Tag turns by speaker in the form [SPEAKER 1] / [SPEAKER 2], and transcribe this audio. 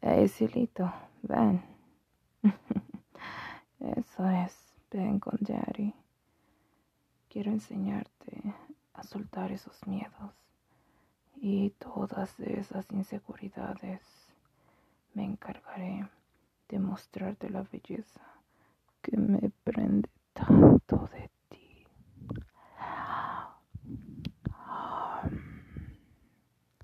[SPEAKER 1] Hey, Silito, ven. Eso es, ven con Jerry. Quiero enseñarte a soltar esos miedos y todas esas inseguridades. Me encargaré de mostrarte la belleza que me